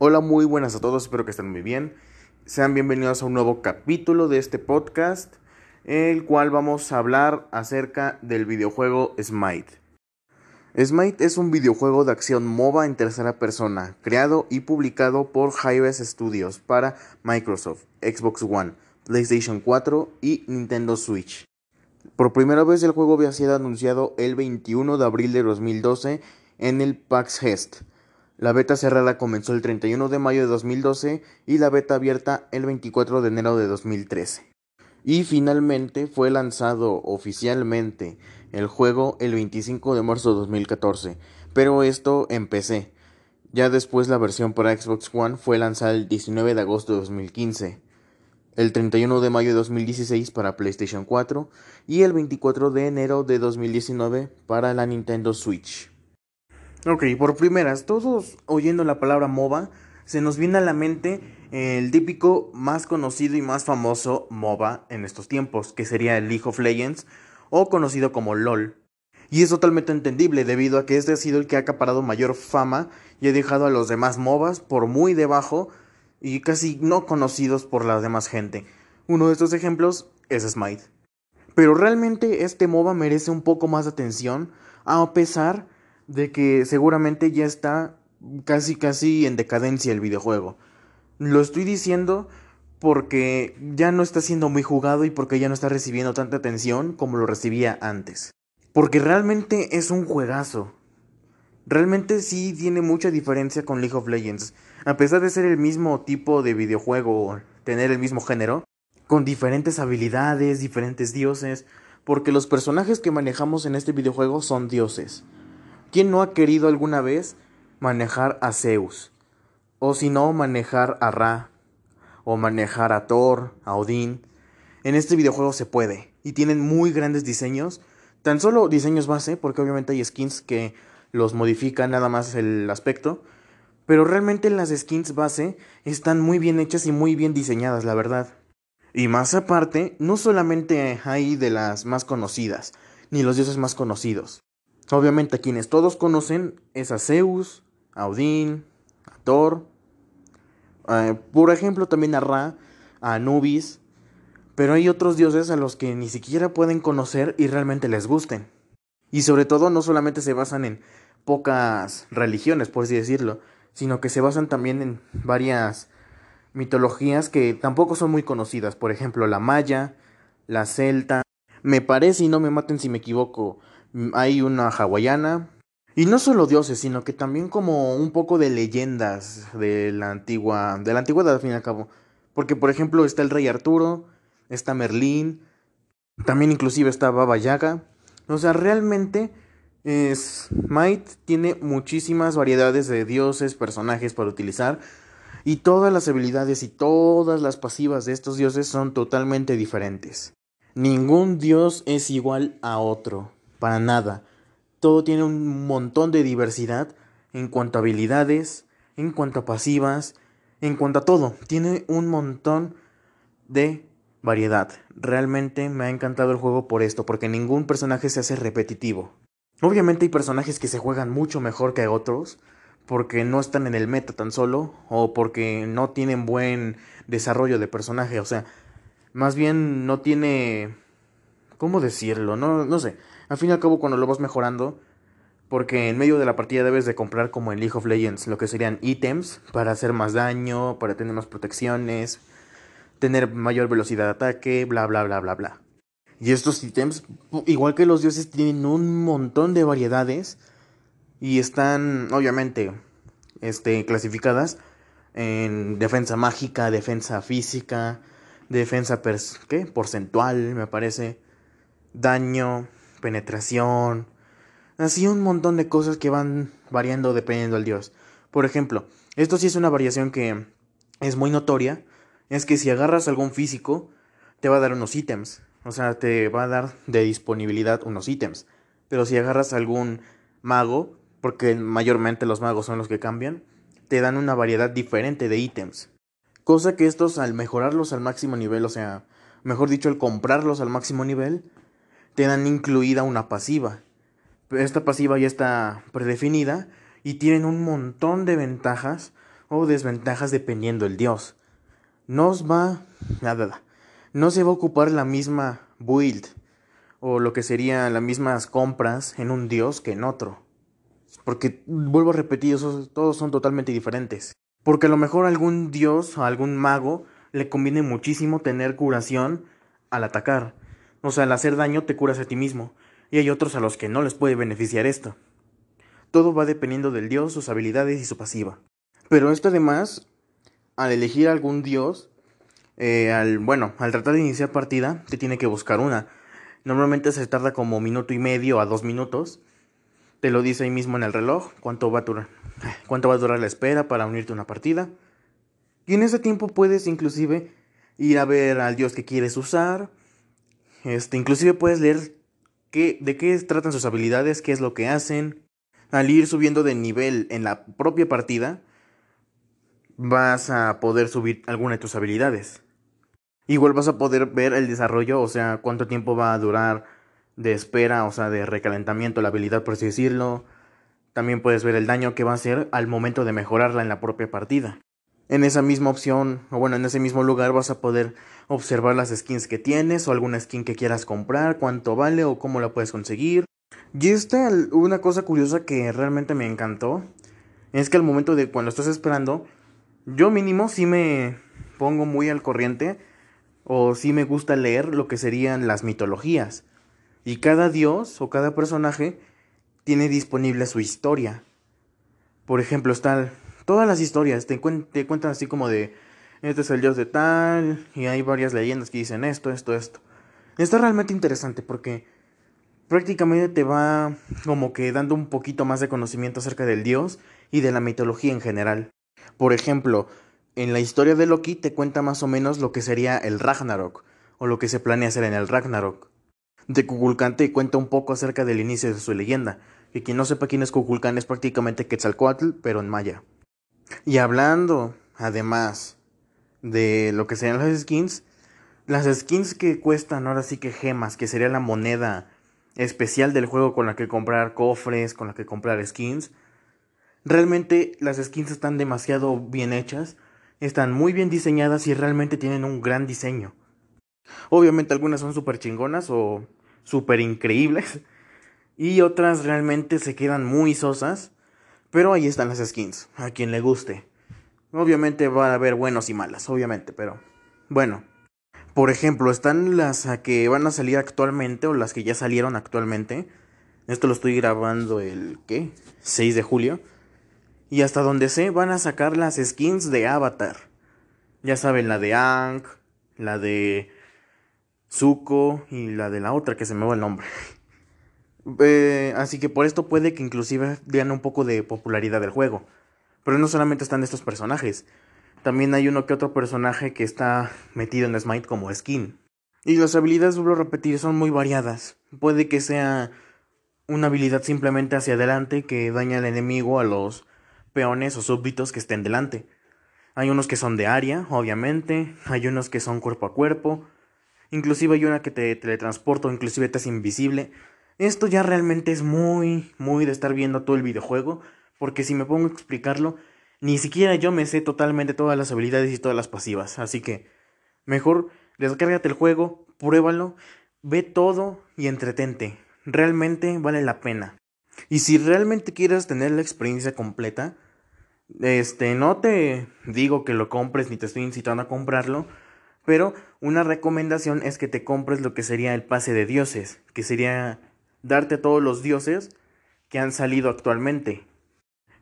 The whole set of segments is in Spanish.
Hola, muy buenas a todos, espero que estén muy bien. Sean bienvenidos a un nuevo capítulo de este podcast, el cual vamos a hablar acerca del videojuego Smite. Smite es un videojuego de acción MOBA en tercera persona, creado y publicado por Hi-Res Studios para Microsoft, Xbox One, PlayStation 4 y Nintendo Switch. Por primera vez el juego había sido anunciado el 21 de abril de 2012 en el PAX Hest la beta cerrada comenzó el 31 de mayo de 2012 y la beta abierta el 24 de enero de 2013. Y finalmente fue lanzado oficialmente el juego el 25 de marzo de 2014, pero esto en PC. Ya después la versión para Xbox One fue lanzada el 19 de agosto de 2015, el 31 de mayo de 2016 para PlayStation 4 y el 24 de enero de 2019 para la Nintendo Switch. Ok, por primeras, todos oyendo la palabra MOBA, se nos viene a la mente el típico más conocido y más famoso MOBA en estos tiempos, que sería el League of Legends, o conocido como LOL. Y es totalmente entendible debido a que este ha sido el que ha acaparado mayor fama y ha dejado a los demás MOBAs por muy debajo y casi no conocidos por la demás gente. Uno de estos ejemplos es Smite. Pero realmente este MOBA merece un poco más de atención a pesar de que seguramente ya está casi casi en decadencia el videojuego. Lo estoy diciendo porque ya no está siendo muy jugado y porque ya no está recibiendo tanta atención como lo recibía antes. Porque realmente es un juegazo. Realmente sí tiene mucha diferencia con League of Legends. A pesar de ser el mismo tipo de videojuego, tener el mismo género, con diferentes habilidades, diferentes dioses, porque los personajes que manejamos en este videojuego son dioses. ¿Quién no ha querido alguna vez manejar a Zeus? O si no, manejar a Ra. O manejar a Thor, a Odín. En este videojuego se puede. Y tienen muy grandes diseños. Tan solo diseños base, porque obviamente hay skins que los modifican nada más el aspecto. Pero realmente las skins base están muy bien hechas y muy bien diseñadas, la verdad. Y más aparte, no solamente hay de las más conocidas, ni los dioses más conocidos. Obviamente a quienes todos conocen es a Zeus, a Odín, a Thor, por ejemplo también a Ra, a Anubis, pero hay otros dioses a los que ni siquiera pueden conocer y realmente les gusten. Y sobre todo no solamente se basan en pocas religiones, por así decirlo, sino que se basan también en varias mitologías que tampoco son muy conocidas, por ejemplo la maya, la celta, me parece y no me maten si me equivoco, hay una hawaiana. Y no solo dioses, sino que también como un poco de leyendas de la antigua, de la antigüedad al fin y al cabo. Porque por ejemplo está el rey Arturo, está Merlín, también inclusive está Baba Yaga. O sea, realmente es, Might tiene muchísimas variedades de dioses, personajes para utilizar. Y todas las habilidades y todas las pasivas de estos dioses son totalmente diferentes. Ningún dios es igual a otro para nada. Todo tiene un montón de diversidad en cuanto a habilidades, en cuanto a pasivas, en cuanto a todo. Tiene un montón de variedad. Realmente me ha encantado el juego por esto, porque ningún personaje se hace repetitivo. Obviamente hay personajes que se juegan mucho mejor que otros, porque no están en el meta tan solo, o porque no tienen buen desarrollo de personaje, o sea, más bien no tiene... ¿Cómo decirlo? No, no sé. Al fin y al cabo, cuando lo vas mejorando, porque en medio de la partida debes de comprar como en League of Legends lo que serían ítems para hacer más daño, para tener más protecciones, tener mayor velocidad de ataque, bla bla bla bla bla. Y estos ítems, igual que los dioses, tienen un montón de variedades y están obviamente este, clasificadas en defensa mágica, defensa física, defensa porcentual, me parece, daño, penetración, así un montón de cosas que van variando dependiendo del dios. Por ejemplo, esto sí es una variación que es muy notoria, es que si agarras algún físico, te va a dar unos ítems, o sea, te va a dar de disponibilidad unos ítems. Pero si agarras algún mago, porque mayormente los magos son los que cambian, te dan una variedad diferente de ítems. Cosa que estos al mejorarlos al máximo nivel, o sea, mejor dicho, al comprarlos al máximo nivel, te dan incluida una pasiva. Esta pasiva ya está predefinida y tienen un montón de ventajas o desventajas dependiendo del dios. No os va nada, no se va a ocupar la misma build o lo que serían las mismas compras en un dios que en otro. Porque vuelvo a repetir, todos son totalmente diferentes. Porque a lo mejor algún dios o algún mago le conviene muchísimo tener curación al atacar. O sea, al hacer daño te curas a ti mismo. Y hay otros a los que no les puede beneficiar esto. Todo va dependiendo del dios, sus habilidades y su pasiva. Pero esto además, al elegir algún dios, eh, al, bueno, al tratar de iniciar partida, te tiene que buscar una. Normalmente se tarda como minuto y medio a dos minutos. Te lo dice ahí mismo en el reloj cuánto va a durar, cuánto va a durar la espera para unirte a una partida. Y en ese tiempo puedes inclusive ir a ver al dios que quieres usar. Este, inclusive puedes leer qué, de qué tratan sus habilidades, qué es lo que hacen. Al ir subiendo de nivel en la propia partida, vas a poder subir alguna de tus habilidades. Igual vas a poder ver el desarrollo, o sea, cuánto tiempo va a durar de espera, o sea, de recalentamiento la habilidad, por así decirlo. También puedes ver el daño que va a hacer al momento de mejorarla en la propia partida. En esa misma opción, o bueno, en ese mismo lugar vas a poder observar las skins que tienes o alguna skin que quieras comprar, cuánto vale o cómo la puedes conseguir. Y esta, una cosa curiosa que realmente me encantó, es que al momento de cuando estás esperando, yo mínimo sí me pongo muy al corriente o sí me gusta leer lo que serían las mitologías. Y cada dios o cada personaje tiene disponible su historia. Por ejemplo, están todas las historias, te, cuentan así como de, este es el dios de tal, y hay varias leyendas que dicen esto, esto, esto. Está realmente interesante porque prácticamente te va como que dando un poquito más de conocimiento acerca del dios y de la mitología en general. Por ejemplo, en la historia de Loki te cuenta más o menos lo que sería el Ragnarok, o lo que se planea hacer en el Ragnarok. De Kukulkan te cuenta un poco acerca del inicio de su leyenda, y quien no sepa quién es Kukulkan es prácticamente Quetzalcoatl, pero en maya. Y hablando, además, de lo que serían las skins, las skins que cuestan ahora sí que gemas, que sería la moneda especial del juego con la que comprar cofres, con la que comprar skins, realmente las skins están demasiado bien hechas están muy bien diseñadas y realmente tienen un gran diseño. Obviamente algunas son súper chingonas o súper increíbles y otras realmente se quedan muy sosas, pero ahí están las skins, a quien le guste. Obviamente va a haber buenos y malas, obviamente, pero bueno. Por ejemplo, están las que van a salir actualmente o las que ya salieron actualmente. Esto lo estoy grabando el ¿qué? 6 de julio. Y hasta donde sé, van a sacar las skins de Avatar. Ya saben, la de Ang, la de Zuko y la de la otra que se me va el nombre. Eh, así que por esto puede que inclusive den un poco de popularidad del juego. Pero no solamente están estos personajes. También hay uno que otro personaje que está metido en Smite como skin. Y las habilidades, vuelvo a repetir, son muy variadas. Puede que sea una habilidad simplemente hacia adelante que daña al enemigo a los peones o súbditos que estén delante. Hay unos que son de área, obviamente, hay unos que son cuerpo a cuerpo, inclusive hay una que te teletransporta o inclusive te hace invisible. Esto ya realmente es muy, muy de estar viendo todo el videojuego, porque si me pongo a explicarlo, ni siquiera yo me sé totalmente todas las habilidades y todas las pasivas, así que mejor descárgate el juego, pruébalo, ve todo y entretente. Realmente vale la pena. Y si realmente quieres tener la experiencia completa, este, no te digo que lo compres ni te estoy incitando a comprarlo, pero una recomendación es que te compres lo que sería el pase de dioses, que sería darte todos los dioses que han salido actualmente.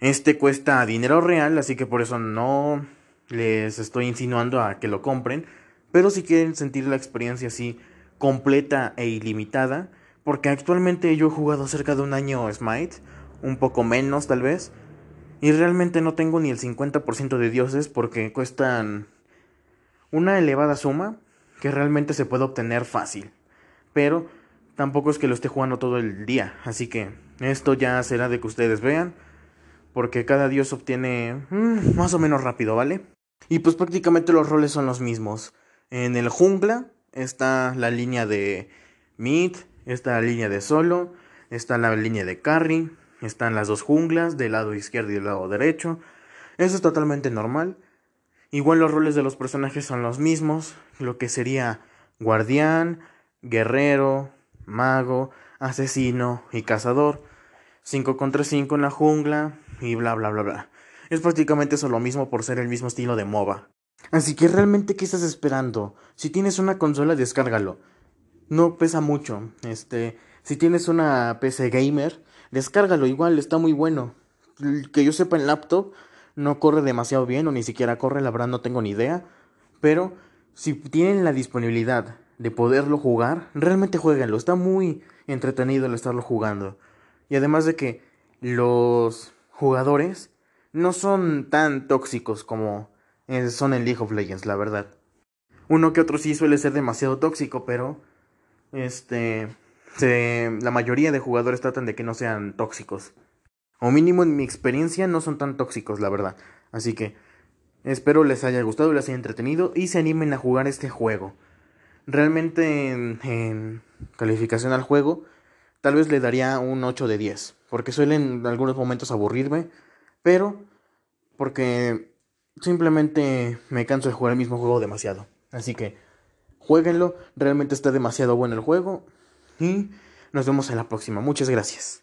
Este cuesta dinero real, así que por eso no les estoy insinuando a que lo compren, pero si quieren sentir la experiencia así completa e ilimitada, porque actualmente yo he jugado cerca de un año Smite, un poco menos tal vez, y realmente no tengo ni el 50% de dioses porque cuestan una elevada suma que realmente se puede obtener fácil. Pero tampoco es que lo esté jugando todo el día, así que esto ya será de que ustedes vean, porque cada dios obtiene mm, más o menos rápido, ¿vale? Y pues prácticamente los roles son los mismos. En el jungla está la línea de mid, Está la línea de solo, está la línea de carry, están las dos junglas del lado izquierdo y del lado derecho. Eso es totalmente normal. Igual los roles de los personajes son los mismos, lo que sería guardián, guerrero, mago, asesino y cazador. 5 contra 5 en la jungla y bla bla bla bla. Es prácticamente eso lo mismo por ser el mismo estilo de MOBA. Así que realmente, ¿qué estás esperando? Si tienes una consola, descárgalo. No pesa mucho. Este, si tienes una PC gamer, descárgalo igual, está muy bueno. Que yo sepa en laptop, no corre demasiado bien o ni siquiera corre, la verdad no tengo ni idea. Pero si tienen la disponibilidad de poderlo jugar, realmente jueguenlo. Está muy entretenido el estarlo jugando. Y además de que los jugadores no son tan tóxicos como son en League of Legends, la verdad. Uno que otro sí suele ser demasiado tóxico, pero este la mayoría de jugadores tratan de que no sean tóxicos. O mínimo en mi experiencia no son tan tóxicos, la verdad. Así que espero les haya gustado, les haya entretenido y se animen a jugar este juego. Realmente en calificación al juego tal vez le daría un 8 de 10, porque suelen en algunos momentos aburrirme, pero porque simplemente me canso de jugar el mismo juego demasiado. Así que jueguenlo, realmente está demasiado bueno el juego y nos vemos en la próxima. Muchas gracias.